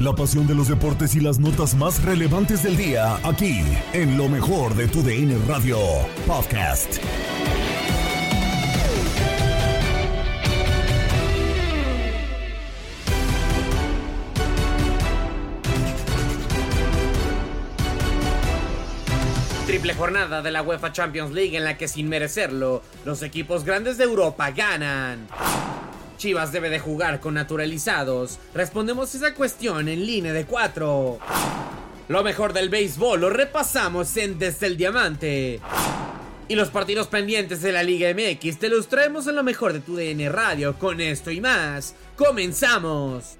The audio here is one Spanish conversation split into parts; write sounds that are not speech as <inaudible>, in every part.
La pasión de los deportes y las notas más relevantes del día, aquí, en lo mejor de tu DN Radio Podcast. Triple jornada de la UEFA Champions League en la que sin merecerlo, los equipos grandes de Europa ganan. Chivas debe de jugar con naturalizados. Respondemos esa cuestión en línea de 4. Lo mejor del béisbol lo repasamos en Desde el Diamante. Y los partidos pendientes de la Liga MX te los traemos en lo mejor de tu DN Radio. Con esto y más, comenzamos.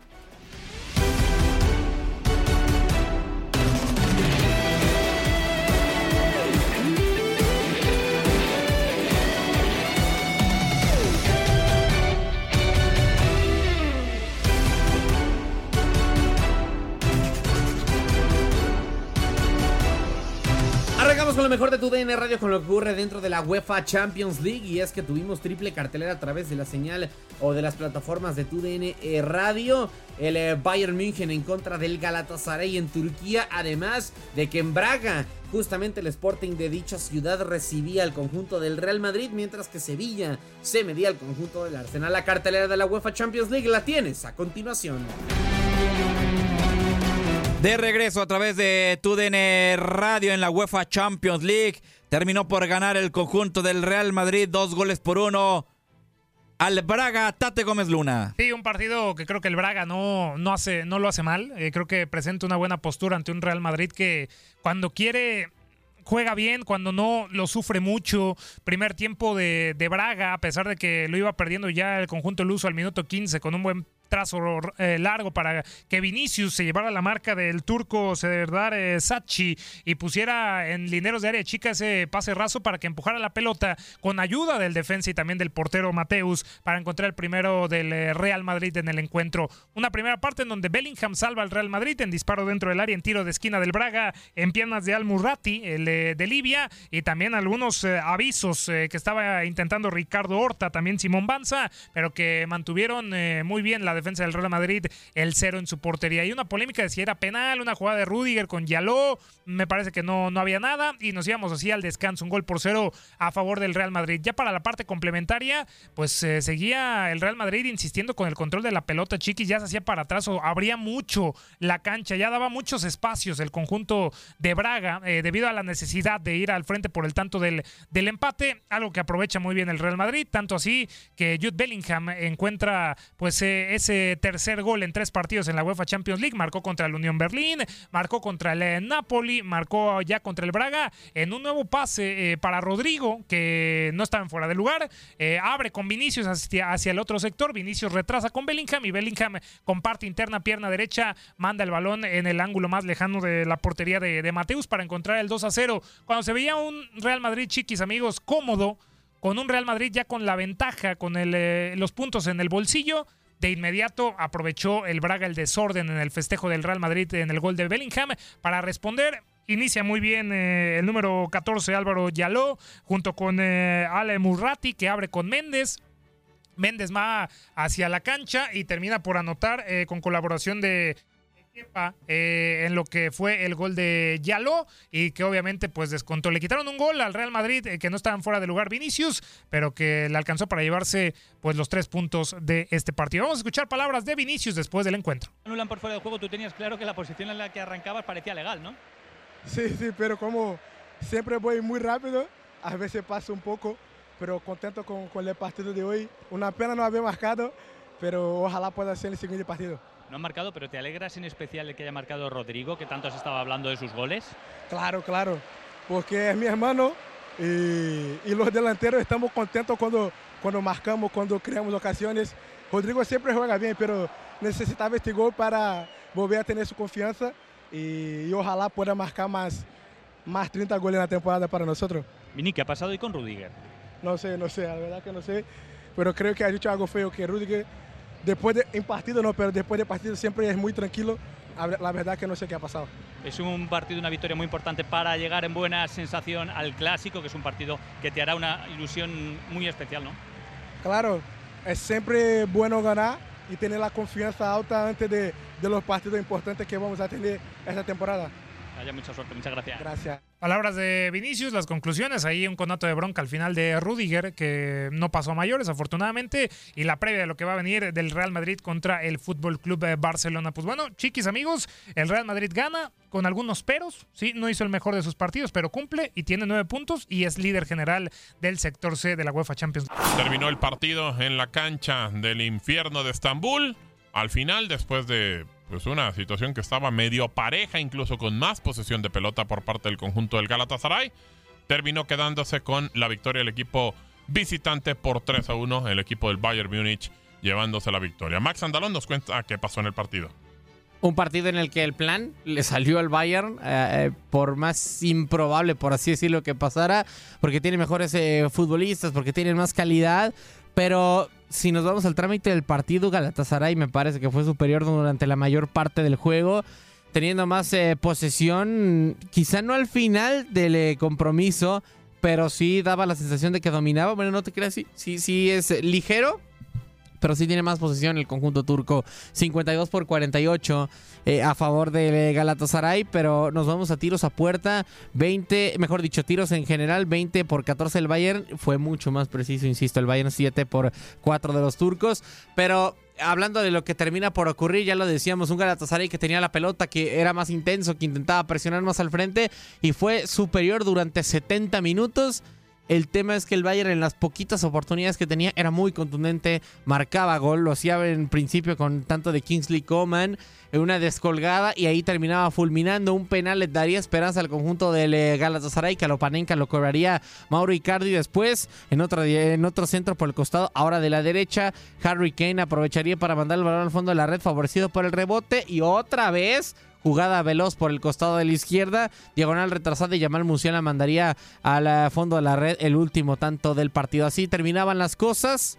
Lo mejor de tu DN Radio con lo que ocurre dentro de la UEFA Champions League y es que tuvimos triple cartelera a través de la señal o de las plataformas de tu DN Radio. El eh, Bayern München en contra del Galatasaray en Turquía, además de que en Braga justamente el Sporting de dicha ciudad recibía al conjunto del Real Madrid, mientras que Sevilla se medía al conjunto del Arsenal. La cartelera de la UEFA Champions League la tienes a continuación. De regreso a través de TUDN Radio en la UEFA Champions League. Terminó por ganar el conjunto del Real Madrid dos goles por uno. Al Braga, Tate Gómez Luna. Sí, un partido que creo que el Braga no, no, hace, no lo hace mal. Eh, creo que presenta una buena postura ante un Real Madrid que cuando quiere juega bien, cuando no lo sufre mucho. Primer tiempo de, de Braga, a pesar de que lo iba perdiendo ya el conjunto Luso al minuto 15 con un buen trazo eh, largo para que Vinicius se llevara la marca del turco Serdar eh, Sachi y pusiera en lineros de área chica ese pase raso para que empujara la pelota con ayuda del defensa y también del portero Mateus para encontrar el primero del eh, Real Madrid en el encuentro. Una primera parte en donde Bellingham salva al Real Madrid en disparo dentro del área en tiro de esquina del Braga en piernas de Al Murrati, el eh, de Libia y también algunos avisos que estaba intentando Ricardo Horta, también Simón Banza, pero que mantuvieron muy bien la defensa del Real Madrid el cero en su portería. Y una polémica de si era penal, una jugada de Rudiger con Yaló, me parece que no, no había nada y nos íbamos así al descanso, un gol por cero a favor del Real Madrid. Ya para la parte complementaria, pues eh, seguía el Real Madrid insistiendo con el control de la pelota, Chiquis ya se hacía para atrás o abría mucho la cancha, ya daba muchos espacios el conjunto de Braga eh, debido a la necesidad de ir al frente por el tanto del, del empate, algo que aprovecha muy bien el Real Madrid, tanto así que Jude Bellingham encuentra pues eh, ese tercer gol en tres partidos en la UEFA Champions League, marcó contra el Unión Berlín, marcó contra el Napoli, marcó ya contra el Braga. En un nuevo pase para Rodrigo que no estaba en fuera de lugar, abre con Vinicius hacia, hacia el otro sector, Vinicius retrasa con Bellingham y Bellingham comparte interna pierna derecha, manda el balón en el ángulo más lejano de la portería de, Mateus para encontrar el 2 a 0. Cuando se veía un Real Madrid, chiquis amigos, cómodo, con un Real Madrid ya con la ventaja, con eh, los puntos en el bolsillo, de inmediato aprovechó el Braga el desorden en el festejo del Real Madrid en el gol de Bellingham para responder. Inicia muy bien eh, el número 14 Álvaro Yaló junto con eh, Ale Murrati que abre con Méndez. Méndez va hacia la cancha y termina por anotar eh, con colaboración de Kepa, eh, en lo que fue el gol de Yaló y que obviamente pues descontó. Le quitaron un gol al Real Madrid eh, que no estaban fuera de lugar Vinicius, pero que le alcanzó para llevarse pues los tres puntos de este partido. Vamos a escuchar palabras de Vinicius después del encuentro. Anulan por fuera de juego, tú tenías claro que la posición en la que arrancabas parecía legal, ¿no? Sí, sí, pero como siempre voy muy rápido, a veces pasa un poco pero contento con, con, el partido de hoy. Una pena no haber marcado, pero ojalá pueda ser el siguiente partido. No han marcado, pero ¿te alegras en especial de que haya marcado Rodrigo, que tanto has estado hablando de sus goles? Claro, claro, porque es mi hermano y, y los delanteros estamos contentos cuando, cuando marcamos, cuando creamos ocasiones. Rodrigo siempre juega bien, pero necesitaba este gol para volver a tener su confianza y, y ojalá pueda marcar más, más 30 goles en la temporada para nosotros. Vini, ¿qué ha pasado hoy con Rudiger? No sé, no sé, la verdad que no sé. Pero creo que ha dicho algo feo, que Rudiger, después de, en partido no, pero después de partido siempre es muy tranquilo. La verdad que no sé qué ha pasado. Es un partido, una victoria muy importante para llegar en buena sensación al clásico, que es un partido que te hará una ilusión muy especial, ¿no? Claro, es siempre bueno ganar y tener la confianza alta antes de, de los partidos importantes que vamos a tener esta temporada. Haya mucha suerte, muchas gracias. Gracias. Palabras de Vinicius, las conclusiones, ahí un conato de bronca al final de Rudiger, que no pasó a mayores afortunadamente, y la previa de lo que va a venir del Real Madrid contra el Fútbol Club Barcelona. Pues bueno, chiquis amigos, el Real Madrid gana con algunos peros, sí, no hizo el mejor de sus partidos, pero cumple y tiene nueve puntos y es líder general del sector C de la UEFA Champions League. Terminó el partido en la cancha del infierno de Estambul. Al final, después de pues una situación que estaba medio pareja, incluso con más posesión de pelota por parte del conjunto del Galatasaray, terminó quedándose con la victoria del equipo visitante por 3 a 1, el equipo del Bayern Múnich llevándose la victoria. Max Andalón nos cuenta qué pasó en el partido. Un partido en el que el plan le salió al Bayern, eh, por más improbable, por así decirlo, que pasara, porque tiene mejores eh, futbolistas, porque tienen más calidad, pero si nos vamos al trámite del partido, Galatasaray me parece que fue superior durante la mayor parte del juego, teniendo más eh, posesión, quizá no al final del eh, compromiso, pero sí daba la sensación de que dominaba. Bueno, no te creas, sí, sí, sí es ligero, pero sí tiene más posesión el conjunto turco. 52 por 48 eh, a favor de Galatasaray, pero nos vamos a tiros a puerta. 20, mejor dicho, tiros en general. 20 por 14 el Bayern. Fue mucho más preciso, insisto, el Bayern 7 por 4 de los turcos. Pero hablando de lo que termina por ocurrir, ya lo decíamos, un Galatasaray que tenía la pelota, que era más intenso, que intentaba presionar más al frente y fue superior durante 70 minutos. El tema es que el Bayern en las poquitas oportunidades que tenía era muy contundente, marcaba gol, lo hacía en principio con tanto de Kingsley Coman, en una descolgada y ahí terminaba fulminando un penal, le daría esperanza al conjunto del Galatasaray, que a lo cobraría Mauro Icardi después, en en otro centro por el costado, ahora de la derecha, Harry Kane aprovecharía para mandar el balón al fondo de la red, favorecido por el rebote y otra vez jugada veloz por el costado de la izquierda, diagonal retrasada y Yamal Musiala mandaría al fondo de la red el último tanto del partido. Así terminaban las cosas.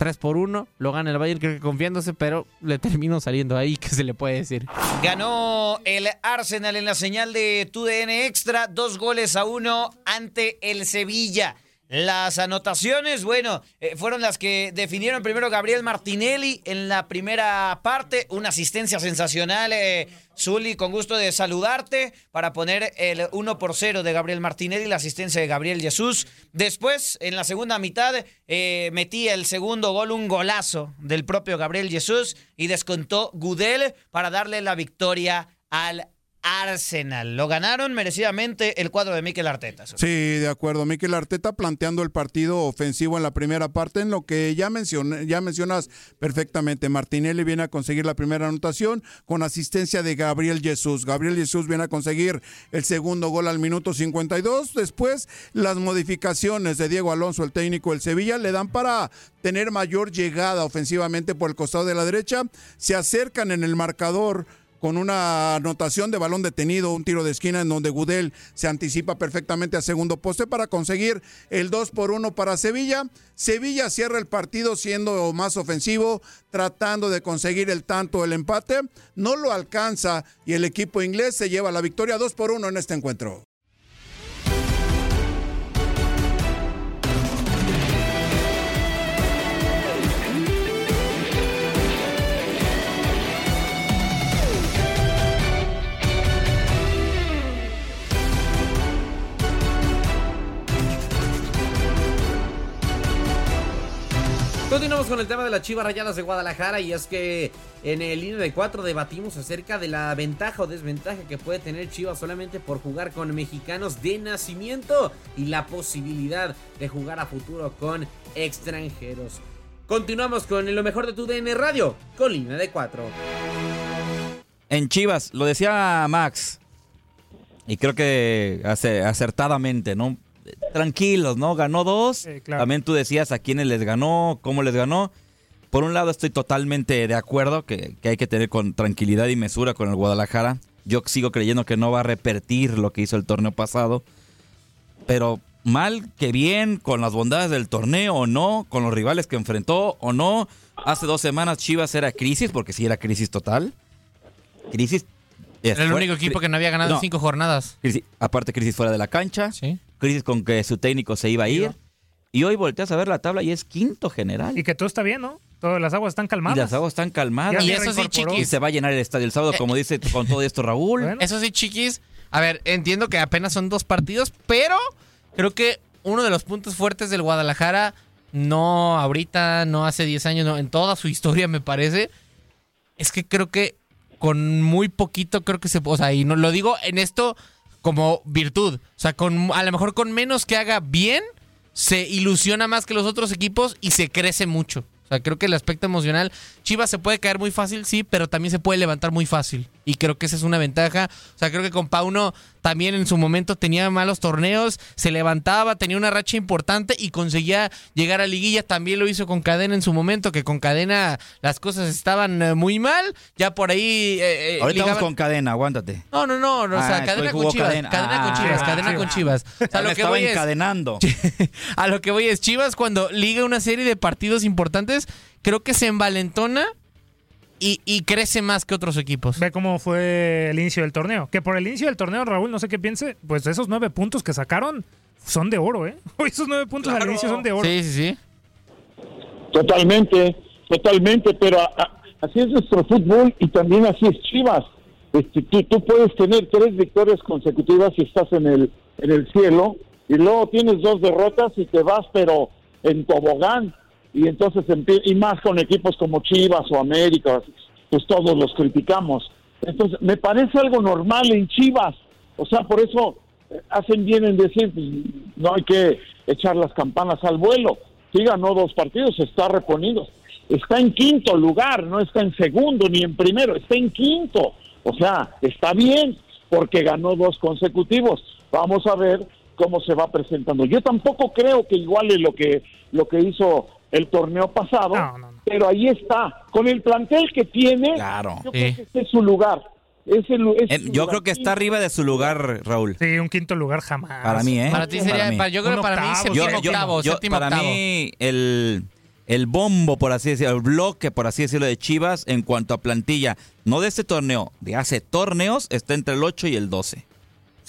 3 por 1, lo gana el Bayern creo que confiándose, pero le terminó saliendo ahí, <laughs> ¿qué se le puede decir? Ganó el Arsenal en la señal de TUDN Extra, dos goles a uno ante el Sevilla. Las anotaciones, bueno, eh, fueron las que definieron primero Gabriel Martinelli en la primera parte. Una asistencia sensacional, eh, Zuli, con gusto de saludarte para poner el 1 por 0 de Gabriel Martinelli, la asistencia de Gabriel Jesús. Después, en la segunda mitad, eh, metí el segundo gol, un golazo del propio Gabriel Jesús y descontó Gudel para darle la victoria al Arsenal. Lo ganaron merecidamente el cuadro de Mikel Arteta. Sí, de acuerdo. Mikel Arteta planteando el partido ofensivo en la primera parte, en lo que ya, mencioné, ya mencionas perfectamente. Martinelli viene a conseguir la primera anotación con asistencia de Gabriel Jesús. Gabriel Jesús viene a conseguir el segundo gol al minuto 52. Después, las modificaciones de Diego Alonso, el técnico del Sevilla, le dan para tener mayor llegada ofensivamente por el costado de la derecha. Se acercan en el marcador con una anotación de balón detenido, un tiro de esquina en donde Gudel se anticipa perfectamente a segundo poste para conseguir el 2 por 1 para Sevilla. Sevilla cierra el partido siendo más ofensivo, tratando de conseguir el tanto, el empate. No lo alcanza y el equipo inglés se lleva la victoria 2 por 1 en este encuentro. Continuamos con el tema de las Chivas Rayadas de Guadalajara y es que en el línea de 4 debatimos acerca de la ventaja o desventaja que puede tener Chivas solamente por jugar con mexicanos de nacimiento y la posibilidad de jugar a futuro con extranjeros. Continuamos con lo mejor de tu DN Radio con línea de 4. En Chivas, lo decía Max, y creo que acertadamente, ¿no? Tranquilos, ¿no? Ganó dos. También tú decías a quiénes les ganó, cómo les ganó. Por un lado estoy totalmente de acuerdo que, hay que tener con tranquilidad y mesura con el Guadalajara. Yo sigo creyendo que no va a repetir lo que hizo el torneo pasado. Pero mal que bien, con las bondades del torneo o no, con los rivales que enfrentó o no. Hace dos semanas Chivas era crisis, porque sí era crisis total. Crisis. Era el único equipo que no había ganado cinco jornadas. aparte, crisis fuera de la cancha. Sí crisis con que su técnico se iba a ir. Y hoy volteas a ver la tabla y es quinto general. Y que todo está bien, ¿no? Todas las aguas están calmadas. Y las aguas están calmadas. Y eso sí, chiquis. Y se va a llenar el estadio el sábado, como dice <laughs> con todo esto Raúl. Eso sí, chiquis. A ver, entiendo que apenas son dos partidos, pero creo que uno de los puntos fuertes del Guadalajara, no ahorita, no hace 10 años, no, en toda su historia me parece, es que creo que con muy poquito creo que se... O sea, y no, lo digo en esto como virtud. O sea, con, a lo mejor con menos que haga bien, se ilusiona más que los otros equipos y se crece mucho. O sea, creo que el aspecto emocional, Chivas se puede caer muy fácil, sí, pero también se puede levantar muy fácil. Y creo que esa es una ventaja. O sea, creo que con Pauno también en su momento tenía malos torneos, se levantaba, tenía una racha importante y conseguía llegar a liguilla. También lo hizo con Cadena en su momento, que con Cadena las cosas estaban eh, muy mal. Ya por ahí. Eh, eh Ahorita con Cadena, aguántate. No, no, no. o sea, ah, Cadena con Chivas. Cadena, con ah, Chivas. cadena con Chivas. O sea, lo que voy encadenando. <laughs> a lo que voy es Chivas cuando liga una serie de partidos importantes, creo que se envalentona y, crece más que otros equipos. Ve cómo fue el inicio del torneo. Que por el inicio del torneo, Raúl, no sé qué piense, pues esos nueve puntos que sacaron son de oro, ¿eh? <laughs> Esos nueve puntos al inicio son de oro. Sí, sí, sí. Totalmente, totalmente, pero así es nuestro fútbol y también así es Chivas. Este, tú, tú, puedes tener tres victorias consecutivas si estás en el, en el cielo y luego tienes dos derrotas y te vas, pero en tobogán y entonces y más con equipos como Chivas o América, pues todos los criticamos. Entonces, me parece algo normal en Chivas. O sea, por eso eh, hacen bien en decir, pues, no hay que echar las campanas al vuelo. Sí ganó dos partidos, está reponido. Está en quinto lugar, no está en segundo ni en primero, está en quinto. O sea, está bien porque ganó dos consecutivos. Vamos a ver cómo se va presentando. Yo tampoco creo que iguale lo que lo que hizo el torneo pasado, pero ahí está, con el plantel que tiene, claro. yo creo que este es su lugar. yo creo que está arriba de su lugar, Raúl. Sí, un quinto lugar jamás. Para mí, ¿eh? Para ti sería, yo creo que para mí séptimo octavo, séptimo Para mí, el, el bombo, por así decirlo, el bloque, por así decirlo, de Chivas en cuanto a plantilla, no de este torneo, de hace torneos, está entre el 8 y el 12.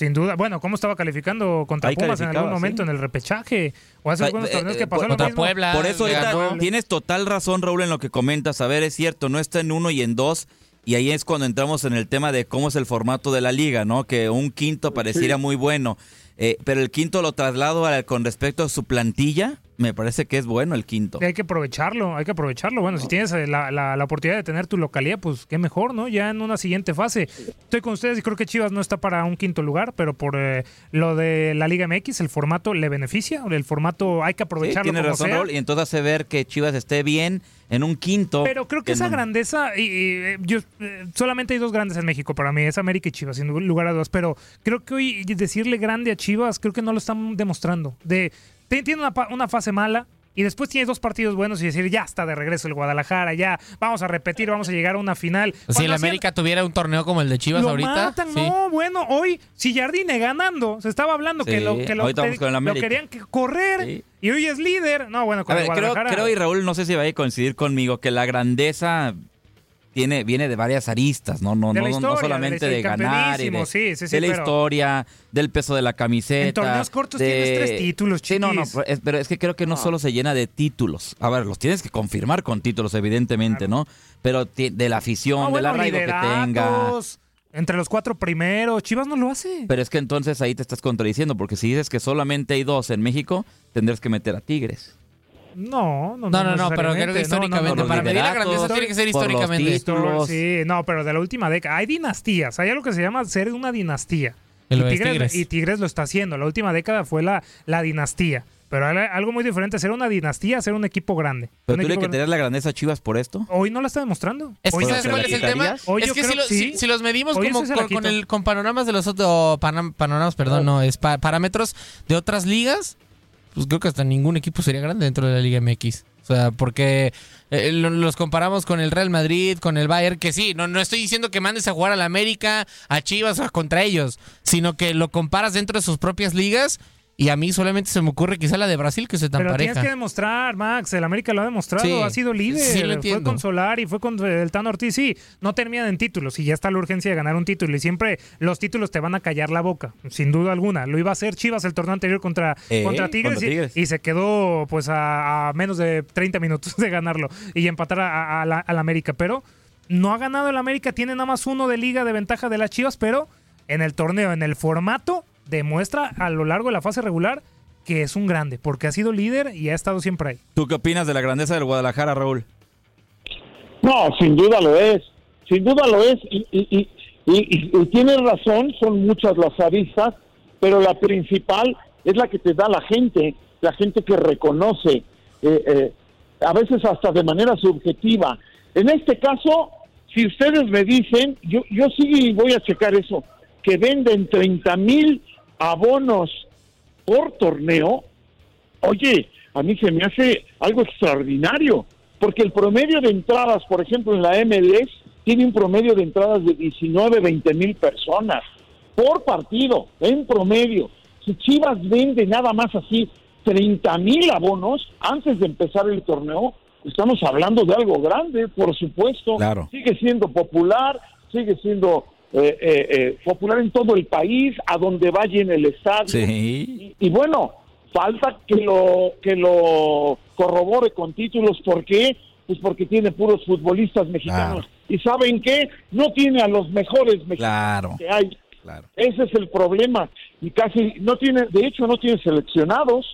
Sin duda. Bueno, ¿cómo estaba calificando contra Ahí Pumas en algún momento sí. en el repechaje? O hace algunos eh, torneos eh, que pasó lo contra mismo. Puebla. Por eso le ahorita ganó. tienes total razón, Raúl, en lo que comentas. A ver, es cierto, no está en uno y en dos. Y ahí es cuando entramos en el tema de cómo es el formato de la liga, ¿no? Que un quinto pareciera muy bueno. Eh, pero el quinto lo traslado a- con respecto a su plantilla. Me parece que es bueno el quinto. Hay que aprovecharlo, hay que aprovecharlo. Bueno, si tienes eh, la, la- la oportunidad de tener tu localidad, pues qué mejor, ¿no? Ya en una siguiente fase. Estoy con ustedes y creo que Chivas no está para un quinto lugar, pero por eh, lo de la Liga MX, el formato le beneficia. El formato hay que Sí, aprovecharlo tiene como razón, sea. Raúl. Y entonces hace ver que Chivas esté bien en un quinto. Pero creo que esa grandeza, y, y, eh, yo, eh, solamente hay dos grandes en México para mí, es América y Chivas, sin lugar a dudas. Pero creo que hoy decirle grande a Chivas, creo que no lo están demostrando. De, tiene una, una fase mala. Y después tiene dos partidos buenos y decir, ya está de regreso el Guadalajara, ya vamos a repetir, vamos a llegar a una final. Si el hacían- América tuviera un torneo como el de Chivas lo ahorita. matan, sí. no, bueno, hoy si Jardine ganando, se estaba hablando que lo que lo, el querían que correr y hoy es líder. No, bueno, con A el ver, creo, Guadalajara. creo, y Raúl, no sé si vaya a coincidir conmigo, que la grandeza tiene, viene de varias aristas, ¿no? No, no, no- solamente de ganar y de, campeonísimo, sí, sí, sí, de la pero- historia, del peso de la camiseta. En torneos cortos de- tienes tres títulos, Sí, no, no, chiquis. es- pero es que creo que no solo se llena de títulos. A ver, los tienes que confirmar con títulos, evidentemente, ¿no? Pero de la afición, No, del bueno, arraigo que tenga. Entre los cuatro primeros, Chivas no lo hace. Pero es que entonces ahí te estás contradiciendo, porque si dices que solamente hay dos en México, tendrás que meter a Tigres. No, no, No, no, no, pero creo que históricamente, no, no. para medir la grandeza tiene que ser históricamente. títulos. Sí, no, pero de la última década. Hay dinastías. Hay algo que se llama ser una dinastía. Y Tigres, Tigres. y Tigres lo está haciendo. La última década fue la, la dinastía. Pero algo muy diferente, ser una dinastía, ser un equipo grande. Pero Un tú le que tener la grandeza a Chivas por esto. Hoy no la está demostrando. Es que Hoy ¿sabes cuál es el tema? Hoy es que si, lo- sí. si- si los medimos Hoy como con, con quito. el, con panoramas de los otros panoramas, perdón, no, es pa- parámetros de otras ligas, pues creo que hasta ningún equipo sería grande dentro de la Liga MX. O sea, porque eh, lo- los comparamos con el Real Madrid, con el Bayern, que sí, no, no estoy diciendo que mandes a jugar a la América, a Chivas o a contra ellos, sino que lo comparas dentro de sus propias ligas y a mí solamente se me ocurre quizá la de Brasil que se tan Pero pareja. tienes que demostrar, Max. El América lo ha demostrado. Sí, ha sido líder. sí lo fue con Solari, fue con el Tano Ortiz. Sí, no terminan en títulos. Y ya está la urgencia de ganar un título. Y siempre los títulos te van a callar la boca. Sin duda alguna. Lo iba a hacer Chivas el torneo anterior contra, Eh, contra Tigres. contra y- Tigres. Y, se quedó pues a, a menos de 30 minutos de ganarlo. Y empatar a, a la, al América. Pero no ha ganado el América. Tiene nada más uno de liga de ventaja de las Chivas. Pero en el torneo, en el formato, demuestra a lo largo de la fase regular que es un grande, porque ha sido líder y ha estado siempre ahí. ¿Tú qué opinas de la grandeza del Guadalajara, Raúl? No, sin duda lo es, sin duda lo es, y, y, y, y- y tienes razón, son muchas las aristas, pero la principal es la que te da la gente, la gente que reconoce, eh, eh, a veces hasta de manera subjetiva. En este caso, si ustedes me dicen, yo, yo sí voy a checar eso, que venden 30 mil abonos por torneo, oye, a mí se me hace algo extraordinario, porque el promedio de entradas, por ejemplo, en la MLS, tiene un promedio de entradas de 19, 20 mil personas por partido, en promedio. Si Chivas vende nada más así 30 mil abonos antes de empezar el torneo, estamos hablando de algo grande, por supuesto. Claro. Sigue siendo popular, sigue siendo eh, eh, eh, popular en todo el país, a donde vaya en el estadio. Sí. Y, y bueno, falta que lo que lo corrobore con títulos. ¿Por qué? Pues porque tiene puros futbolistas mexicanos. ¿Y saben qué? No tiene a los mejores mexicanos Claro. que hay. Claro. Ese es el problema. Y casi no tiene, de hecho, no tiene seleccionados.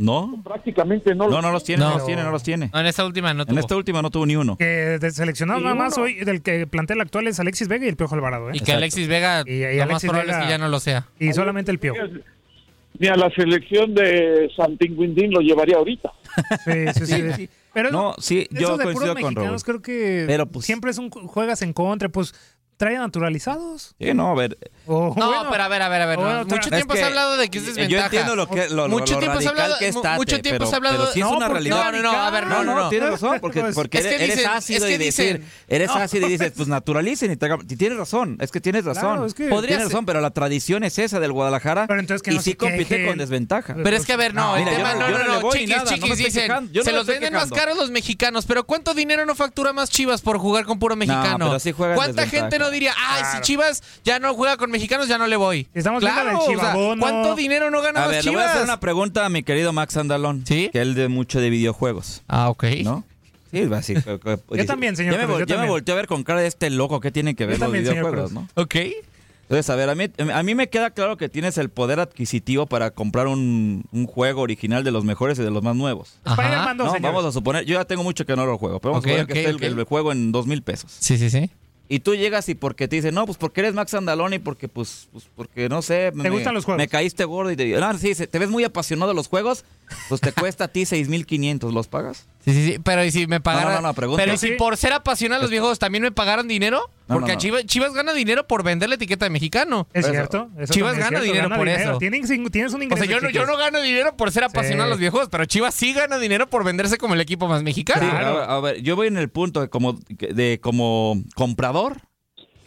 ¿No? Prácticamente no, No, no los tiene, no, los tiene, no los tiene. No, en esta última no En tuvo. esta última no tuvo ni uno. Que de seleccionado nada más uno. hoy, del que plantel actual es Alexis Vega y el Piojo Alvarado. ¿eh? Y que Alexis Vega, Y- y lo más Alexis probable es Vega- que ya no lo sea. Y solamente el Piojo. Ni a la selección de Santinguindín lo llevaría ahorita. <laughs> Sí, sí, sí. Sí. Pero No, sí, yo coincido con mexicanos creo que Pero, pues- siempre es un juegas en contra, pues trae naturalizados. Sí, no, a ver. O, No, bueno, pero a ver, a ver, a ver. o no. bueno, mucho tiempo se ha hablado de que es eh, yo desventaja. entiendo lo que- lo- mucho lo tiempo se ha radical hablado, que mucho tiempo se ha pero- hablado. pero sí es no, una realidad. No, no, no, a ver, no, no, no. tienes razón, porque, porque es que eres, dicen- ácido es que y decir, eres No. ácido y dices, pues naturalicen y traigan- y tienes razón, es que tienes razón. Claro, es que- Podría tienes ser- razón, pero la tradición es esa del Guadalajara Pero entonces que y no sí compite con desventaja. Pero es que, a ver, no, el tema, no- no, no, chiquis, chiquis, dicen, se los venden más caros los mexicanos, pero ¿cuánto dinero no factura más Chivas por jugar con puro mexicano? ¿Cuánta desventaja. gente no diría, ay, Claro. si Chivas ya no juega con mexicanos, ya no le voy. Estamos viendo claro, o sea. ¿cuánto dinero no ganan A los ver, le voy a Chivas? hacer una pregunta a mi querido Max Andalón. ¿Sí? Que él de mucho de videojuegos. Ah, ok. ¿No? Sí, va así. <laughs> Yo también, señor Ya me, vol- yo ya me volteé a ver con cara de este loco que tiene que ver Yo los también, videojuegos. ¿no? Ok. Entonces, a ver, a mí, a mí me queda claro que tienes el poder adquisitivo para comprar un, un juego original de los mejores y de los más nuevos. Spider-Man 2, No, vamos a suponer, yo ya tengo mucho que no lo juego, pero vamos a suponer ok, que esté el- ok. el, juego en dos mil pesos. Sí, sí, sí. Y tú llegas y porque te dicen, no, pues porque eres Max Andalón y porque, pues, pues porque no sé. ¿Te gustan los juegos? Me caíste gordo y te no, sí, te ves muy apasionado de los juegos, pues te cuesta a ti 6,500, ¿los pagas? Sí, sí, sí. Pero ¿y si me pagaran? no, no, pregunta. Pero ¿y si por ser apasionado a los videojuegos también me pagaran dinero? No, Porque no, a no. Chivas, Chivas gana dinero por vender la etiqueta de mexicano. Es Eso. cierto. eso Chivas gana cierto, dinero por eso. Tienes, tienes un O ingreso. sea, yo no, yo no gano dinero por ser apasionado a los videojuegos, pero Chivas sí gana dinero por venderse como el equipo más mexicano. Sí, a, ver, a ver, yo voy en el punto de como, de como comprador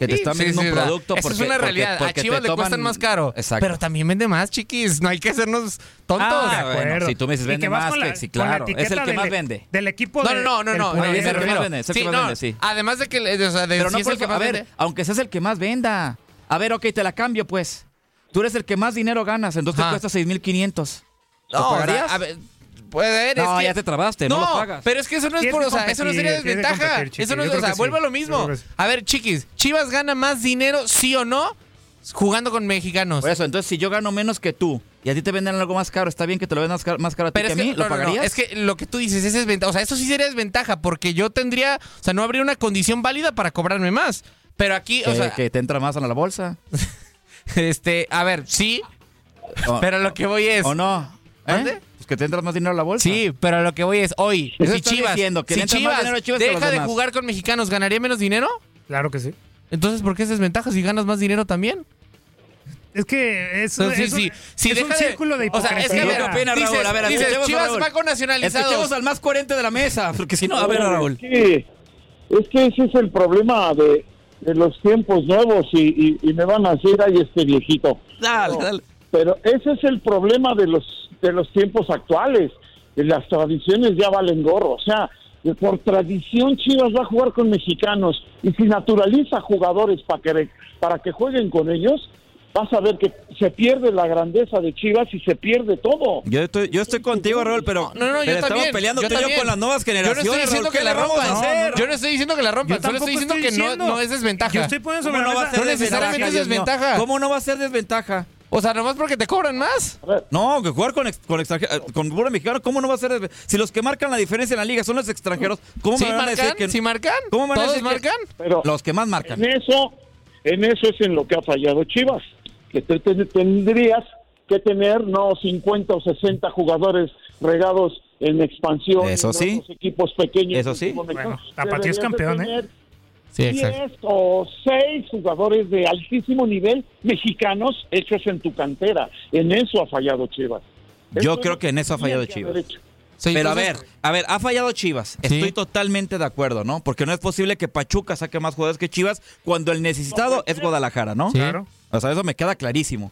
que te Sí, están vendiendo sí, un producto Eso porque, es una porque- realidad. porque a Chivas te le cuestan toman- más caro. Exacto. Pero también vende más, chiquis. No hay que hacernos tontos. Ah, De bueno, acuerdo. si tú me dices vende más, con la- que sí, claro. Es el que del- más vende. Del equipo no, de- no, no, no, no. es el que más vende, es el Sí, que más no, vende, sí. Además de que, le- o sea, de Pero no es el que más a ver, vende. aunque seas el que más venda. A ver, ok, te la cambio, pues. Tú eres el que más dinero ganas, entonces te cuesta 6,500. ¿Lo No, o sea, pagarías? a ver, puede ver, no, es que- ya te trabaste, no, lo pagas. pero es que eso no es por, o sea, eso no sería desventaja. Eso no es, o sea, vuelvo a lo mismo. sí. A ver, chiquis, Chivas gana más dinero, sí o no, jugando con mexicanos. Por eso, entonces si yo gano menos que tú y a ti te venden algo más caro, ¿está bien que te lo vendan más caro, más caro a ti Pero que es a mí? ¿Lo no, no, no, pagarías? es que lo que tú dices es desventaja. O sea, eso sí sería desventaja porque yo tendría, o sea, no habría una condición válida para cobrarme más. Pero aquí, o que, sea, que te entra más a la bolsa. <laughs> este, a ver, sí, O, pero lo que voy es. ¿O no? ¿Eh? ¿Mande? Pues que te entra más dinero a la bolsa. Sí, pero lo que voy es hoy. Eso si Chivas, diciendo, que si Chivas dinero a Chivas a deja de demás. jugar con mexicanos, ¿ganaría menos dinero? Claro que sí. Entonces, ¿por qué es desventaja si ganas más dinero también? Es que es, Entonces, es sí, un, sí, si es un de- círculo de o sea, hipocresía. es que, a ver, ¿Qué opina Dices- Raúl? A ver, dices, escuchemos a Chivas Raúl. va con nacionalizados. Escuchemos al más coherente de la mesa, porque si no, a ver, Raúl. Sí, es que ese es el problema de, de los tiempos nuevos y, y- y me van a decir, ay, este viejito. Dale, No, dale. Pero ese es el problema de los de los tiempos actuales. Las tradiciones ya valen gorro. O sea, por tradición Chivas va a jugar con mexicanos y si naturaliza jugadores para que para que jueguen con ellos, vas a ver que se pierde la grandeza de Chivas y se pierde todo. Yo estoy, yo estoy contigo, Raúl, pero, No, no, pero yo estamos también. peleando yo tú y yo también. con las nuevas Yo no generaciones. estoy diciendo Raúl, que ¿qué la rompan. Yo no estoy diciendo que la rompan. Yo Solo estoy diciendo que estoy no, diciendo. no es desventaja. Yo estoy poniendo sobre ¿Cómo la no va a mesa- ser No necesariamente desventaja? es desventaja. ¿Cómo no va a ser desventaja? O sea, nomás porque te cobran más. No, que jugar con, ex- con extranjeros, con puro mexicano, ¿cómo no va a ser? Si los que marcan la diferencia en la liga son los extranjeros, ¿cómo ¿Sí me van a decir que ¿Sí marcan? ¿Cómo me van a ¿Todos decir que- marcan? Pero los que más marcan? En eso, en eso es en lo que ha fallado Chivas, que te- te- tendrías que tener no 50 o 60 jugadores regados en expansión, Eso en sí. equipos pequeños. Eso sí. Bueno, Tapatío es campeón, ¿eh? Sí, 10 o 6 jugadores de altísimo nivel mexicanos hechos en tu cantera. En eso ha fallado Chivas. Yo Eso creo que en eso ha fallado Chivas. Sí, Pero a ver, a ver, ha fallado Chivas. Sí. Estoy totalmente de acuerdo, ¿no? Porque no es posible que Pachuca saque más jugadores que Chivas cuando el necesitado es Guadalajara, ¿no? Sí. Claro. O sea, eso me queda clarísimo.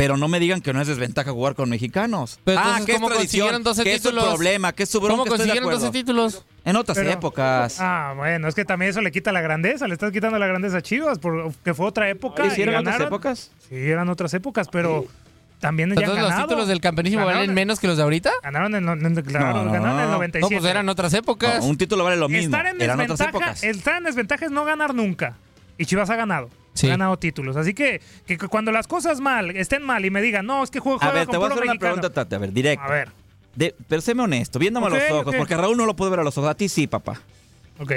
Pero no me digan que no es desventaja jugar con mexicanos. Pero ah, entonces, que es ¿cómo tradición, consiguieron 12 que es su títulos? problema, que es su bronca, ¿Cómo estoy de consiguieron acuerdo. 12 títulos? En otras Pero- épocas. Ah, bueno, es que también eso le quita la grandeza, le estás quitando la grandeza a Chivas, porque fue otra época. y ¿Hicieron otras ganaron. épocas? Sí, eran otras épocas, pero también ya Entonces, ¿los ganado. títulos del campeonísimo Ganaron- valen menos que los de ahorita? Ganaron en, en- claro, No, no, ganaron en el no. 97. No, pues eran otras épocas. No, un título vale lo mismo. Estar en Eran otras épocas. estar en desventaja es no ganar nunca. Y Chivas ha ganado. Sí. Ha ganado títulos. Así que, que cuando las cosas mal, estén mal y me digan, no, es que juego A ver, con te voy a hacer una mexicano". pregunta, Tati, a ver, directo. A ver, De- pero séme honesto, viéndome a los ojos, porque Raúl no lo puede ver a los ojos. A ti sí, papá. ok.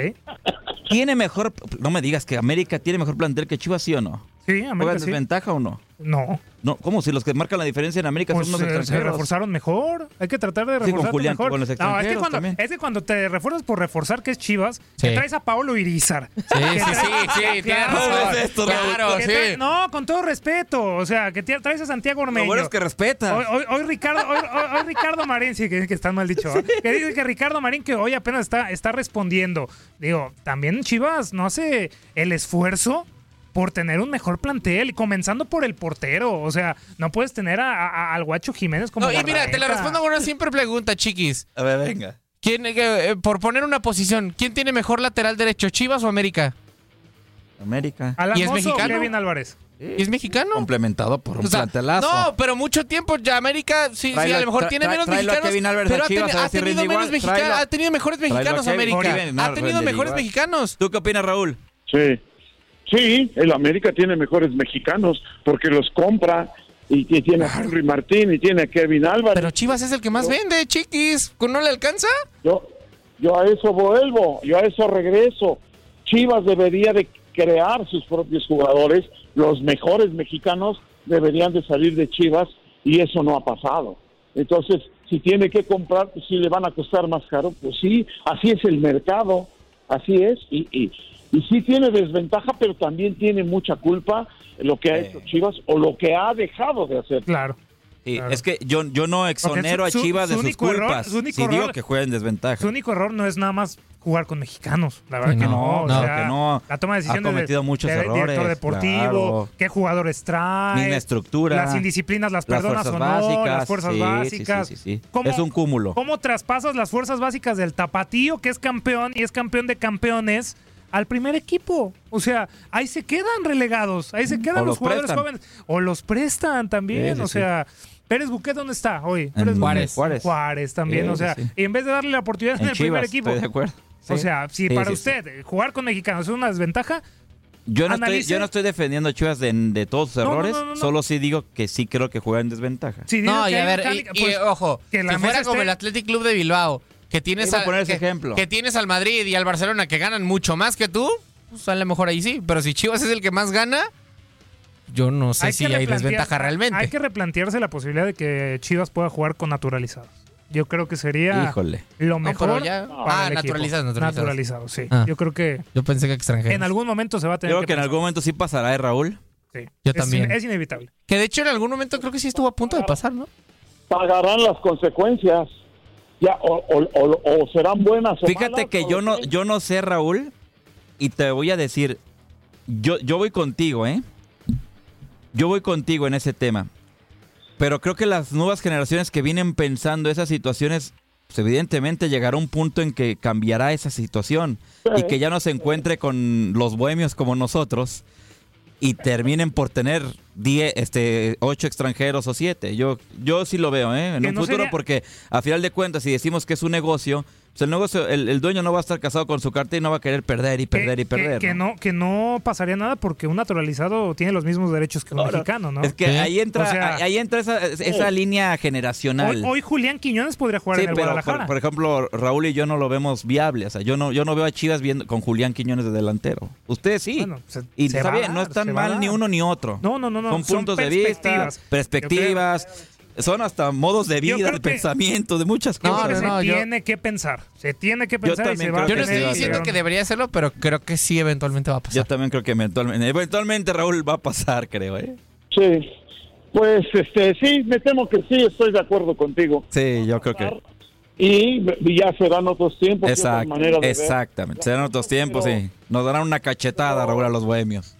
¿Tiene mejor, no me digas que América tiene mejor plantel que Chivas, sí o no? Sí, ¿Juega América sí. desventaja o no? No. No, ¿cómo? Si los que marcan la diferencia en América Pues son los se, se extranjeros. reforzaron mejor. Hay que tratar de Sí, con reforzar Julián, mejor. con los no, es que, extranjeros cuando, también. es que cuando te refuerzas por reforzar, que es Chivas, Sí. que traes a Pablo Irizar. Sí, sí, sí, sí, Claro. razón. ¿Cómo es esto? Claro, sí. no, con todo respeto. O sea, que te- traes a Santiago Lo Ormeño. bueno es que respeta. Hoy, hoy- hoy Ricardo, hoy, hoy- hoy Ricardo Marín, sí, que, que está mal dicho. <laughs> ¿eh? Que dice que Ricardo Marín, que hoy apenas está, está respondiendo. Digo, también Chivas no hace el esfuerzo por tener un mejor plantel, comenzando por el portero. O sea, no puedes tener a- a- al Guacho Jiménez como. No, y mira, te la respondo con una simple pregunta, chiquis. A ver, venga. ¿Quién, eh, eh, por poner una posición, ¿quién tiene mejor lateral derecho, Chivas o América? América. ¿Y es mexicano? Kevin Álvarez. ¿Y es mexicano? Complementado por un O sea, plantelazo. no, pero mucho tiempo ya América, sí, sí, a lo mejor tiene menos mexicanos, pero ha, ha tenido menos mexicanos, Tráelo- ha tenido mejores mexicanos Kevin, América. Kevin, no, ha tenido mejores igual. mexicanos. ¿Tú qué opinas, Raúl? Sí, sí, el América tiene mejores mexicanos porque los compra y, y tiene a Henry Martín y tiene a Kevin Álvarez. Pero Chivas es el que más vende, chiquis. ¿No le alcanza? Yo, yo a eso vuelvo, yo a eso regreso. Chivas debería de crear sus propios jugadores, los mejores mexicanos deberían de salir de Chivas y eso no ha pasado. Entonces, si tiene que comprar, pues si le van a costar más caro, pues sí, así es el mercado, así es, y, y, y sí tiene desventaja, pero también tiene mucha culpa lo que ha hecho Chivas o lo que ha dejado de hacer. Claro. Sí, Es que yo, yo no exonero su- a Chivas su de sus error- culpas. su único si digo error- que juega en desventaja. Su único error no es nada más jugar con mexicanos. La verdad Sí, que no, no. o sea, que no. La toma de Ha decisiones cometido del- muchos director errores, deportivo, claro. qué jugadores trae. Misma estructura. Las indisciplinas las Las perdonas fuerzas o no. básicas, las fuerzas sí, básicas. sí, sí, sí. ¿Cómo- Es un cúmulo. ¿Cómo traspasas las fuerzas básicas del tapatío, que es campeón y es campeón de campeones? Al primer equipo. O sea, ahí se quedan relegados. Ahí se quedan los los jugadores prestan. jóvenes. O los prestan también. Sí, sí, o sí. Pérez Buquet, ¿dónde está hoy? Pérez Juárez. Buquet. Juárez. también. Sí, o sea, sí, sí. y en vez de darle la oportunidad en, En el primer equipo. estoy de acuerdo. O Sí. sea, si Sí, para sí, sí. usted jugar con mexicanos es una desventaja, Yo no, estoy, yo no estoy defendiendo a Chivas de, de todos sus No, errores, no, no, no. solo sí digo que sí creo que juega en desventaja. si dices No, que y a hay ver, y, mecánica, y, pues, ojo, que la si fuera como esté- el Athletic Club de Bilbao, que tienes, a al, poner ese que, ejemplo. que tienes al Madrid y al Barcelona que ganan mucho más que tú, pues a lo mejor ahí sí. Pero si Chivas es el que más gana, yo no sé hay si hay desventaja realmente. Hay que replantearse la posibilidad de que Chivas pueda jugar con naturalizados. Yo creo que sería Híjole. lo mejor. ya- para Ah, naturalizados, naturalizados. Naturalizados, sí. Ah. Yo creo que Yo pensé que extranjero. en algún momento se va a tener Creo que, que en algún momento sí pasará, ¿eh, Raúl? Sí. Yo Es también. in- Es, inevitable. Que de hecho en algún momento creo que sí estuvo a punto de pasar, ¿no? Pagarán las consecuencias, ya o, o- o- o serán buenas o Fíjate malas, que yo no, sé. yo no sé, Raúl, y te voy a decir, yo, yo voy contigo, ¿eh? Yo voy contigo en ese tema. Pero creo que las nuevas generaciones que vienen pensando esas situaciones, pues evidentemente llegará un punto en que cambiará esa situación y que ya no se encuentre con los bohemios como nosotros y terminen por tener 10, este, 8 extranjeros o 7. Yo, yo sí lo veo, ¿eh? En Que un no futuro sería- porque a final de cuentas si decimos que es un negocio, pues el negocio, el, el dueño no va a estar casado con su carta y no va a querer perder y perder y perder. que ¿no? no, que no pasaría nada porque un naturalizado tiene los mismos derechos que un Ahora, mexicano, ¿no? Es que ahí entra, O sea, ahí- entra esa, esa línea generacional. hoy, hoy Julián Quiñones podría jugar Sí, en el pero Guadalajara. por, por ejemplo, Raúl y yo no lo vemos viable. O sea, yo no, yo no veo a Chivas viendo con Julián Quiñones de delantero. Ustedes sí. Bueno, se- y se está bien, no dar, están va a mal ni uno ni otro. No, no, no, no. Son son puntos de vista, perspectivas. Son hasta modos de Yo vida, de que- pensamiento, de muchas Yo cosas. creo que no, se yo- tiene que pensar. Se tiene que Yo pensar y también se va a creo Yo no estoy diciendo que- debería hacerlo, pero creo que sí eventualmente va a pasar. Yo también creo que eventualmente, eventualmente Raúl va a pasar, creo, ¿eh? Sí, pues este, sí, me temo que sí, estoy de acuerdo contigo. Sí, yo creo que. Y, y ya serán otros tiempos, y Exacto, maneras de ver. exactamente. Serán otros tiempos, sí. Nos darán una cachetada, Raúl, a los bohemios.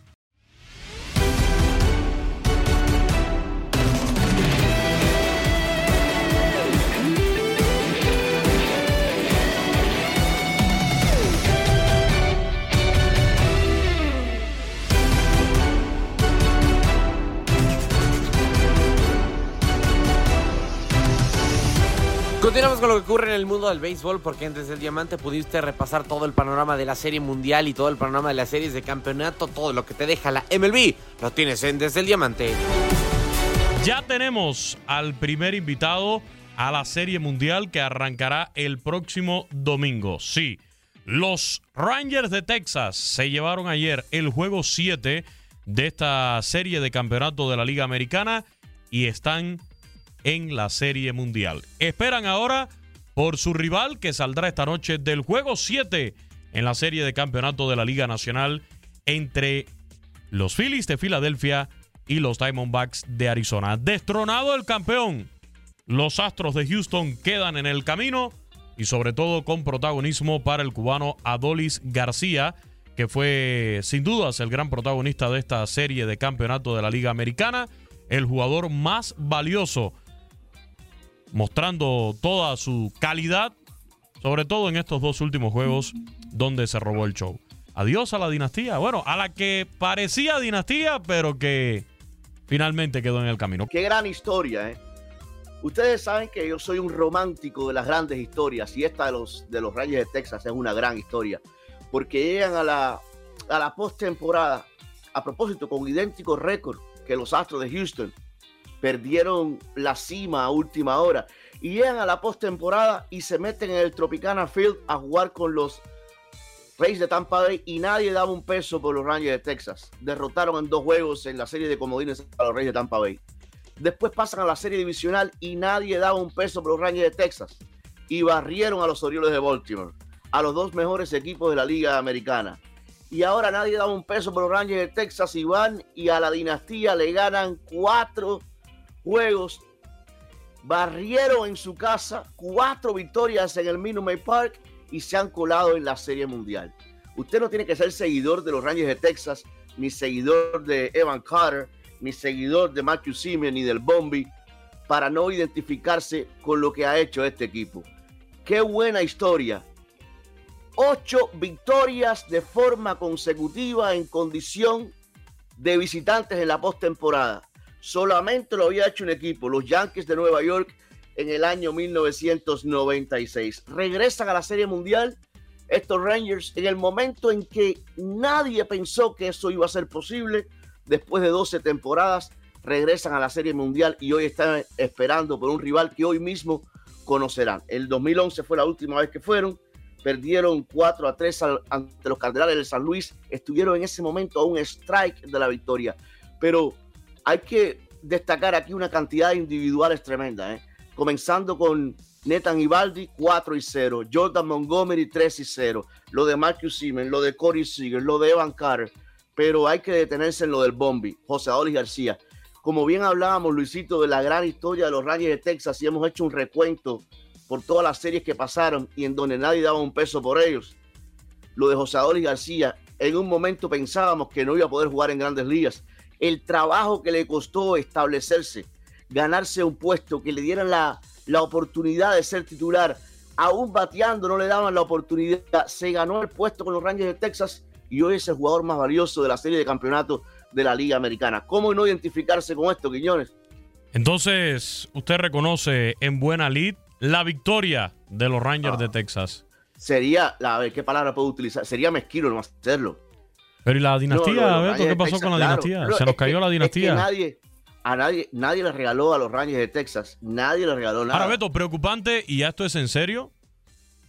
Continuamos con lo que ocurre en el mundo del béisbol porque en Desde el Diamante pudiste repasar todo el panorama de la Serie Mundial y todo el panorama de las series de campeonato, todo lo que te deja la MLB, lo tienes en Desde el Diamante. Ya tenemos al primer invitado a la Serie Mundial que arrancará el próximo domingo. Sí, los Rangers de Texas se llevaron ayer el juego 7 de esta serie de campeonato de la Liga Americana y están en la Serie Mundial. Esperan ahora por su rival que saldrá esta noche del juego 7 en la serie de campeonato de la Liga Nacional entre los Phillies de Filadelfia y los Diamondbacks de Arizona. Destronado el campeón, los Astros de Houston quedan en el camino y sobre todo con protagonismo para el cubano Adolis García, que fue sin dudas el gran protagonista de esta serie de campeonato de la Liga Americana, el jugador más valioso, mostrando toda su calidad, sobre todo en estos dos últimos juegos donde se robó el show. adiós a la dinastía. Bueno, a la que parecía dinastía, pero que finalmente quedó en el camino. Qué gran historia, ¿eh? Ustedes saben que yo soy un romántico de las grandes historias y esta de los, de los Rangers de Texas es una gran historia porque llegan a la, a la postemporada, a propósito, con idéntico récord que los Astros de Houston. Perdieron la cima a última hora y llegan a la postemporada y se meten en el Tropicana Field a jugar con los Reyes de Tampa Bay y nadie daba un peso por los Rangers de Texas. Derrotaron en dos juegos en la serie de comodines a los Reyes de Tampa Bay. Después pasan a la serie divisional y nadie daba un peso por los Rangers de Texas. Y barrieron a los Orioles de Baltimore, a los dos mejores equipos de la Liga Americana. Y ahora nadie daba un peso por los Rangers de Texas y van y a la dinastía le ganan cuatro juegos. Barrieron en su casa cuatro victorias en el Minute Maid Park y se han colado en la Serie Mundial. Usted no tiene que ser seguidor de los Rangers de Texas, ni seguidor de Evan Carter, ni seguidor de Matthew Simeon, ni del Bombi, para no identificarse con lo que ha hecho este equipo. Qué buena historia. Ocho victorias de forma consecutiva en condición de visitantes en la postemporada. Solamente lo había hecho un equipo, los Yankees de Nueva York, en el año 1996. Regresan a la Serie Mundial estos Rangers en el momento en que nadie pensó que eso iba a ser posible. Después de 12 temporadas, regresan a la Serie Mundial y hoy están esperando por un rival que hoy mismo conocerán. El 2011 fue la última vez que fueron. Perdieron 4 a 3 ante los Cardenales de San Luis. Estuvieron en ese momento a un strike de la victoria. Pero hay que destacar aquí una cantidad de individuales tremenda. ¿eh? comenzando con Nathan Ibaldi 4 y 0, Jordan Montgomery 3 y 0, lo de Marcus Siemens, lo de Corey Seager, lo de Evan Carter, pero hay que detenerse en lo del Bombi, José Adolis García. Como bien hablábamos, Luisito, de la gran historia de los Rangers de Texas y hemos hecho un recuento por todas las series que pasaron y en donde nadie daba un peso por ellos. Lo de José Adolis García, en un momento pensábamos que no iba a poder jugar en grandes ligas. El trabajo que le costó establecerse, ganarse un puesto, que le dieran la, la oportunidad de ser titular, aún bateando no le daban la oportunidad, se ganó el puesto con los Rangers de Texas y hoy es el jugador más valioso de la serie de campeonatos de la Liga Americana. ¿Cómo no identificarse con esto, Quiñones? Entonces, usted reconoce en buena lid la victoria de los Rangers de Texas. Sería, a ver, ¿qué palabra puedo utilizar? Sería mezquino no hacerlo. Pero ¿y la dinastía, No, no, Beto? ¿Qué pasó Texas, con la claro. dinastía? Se nos cayó que- la es que dinastía. nadie, a nadie, nadie le regaló a los Rangers de Texas. Nadie le regaló nada. Ahora, Beto, preocupante, y ya esto es en serio,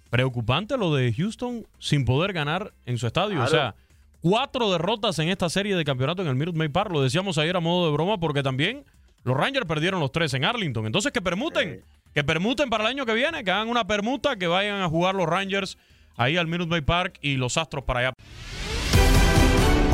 preocupante lo de Houston sin poder ganar en su estadio. O sea, cuatro derrotas en esta serie de campeonato en el Minute Maid Park. Lo decíamos ayer a modo de broma porque también los Rangers perdieron los tres en Arlington. Entonces, que permuten, que permuten para el año que viene, que hagan una permuta, que vayan a jugar los Rangers ahí al Minute Maid Park y los Astros para allá.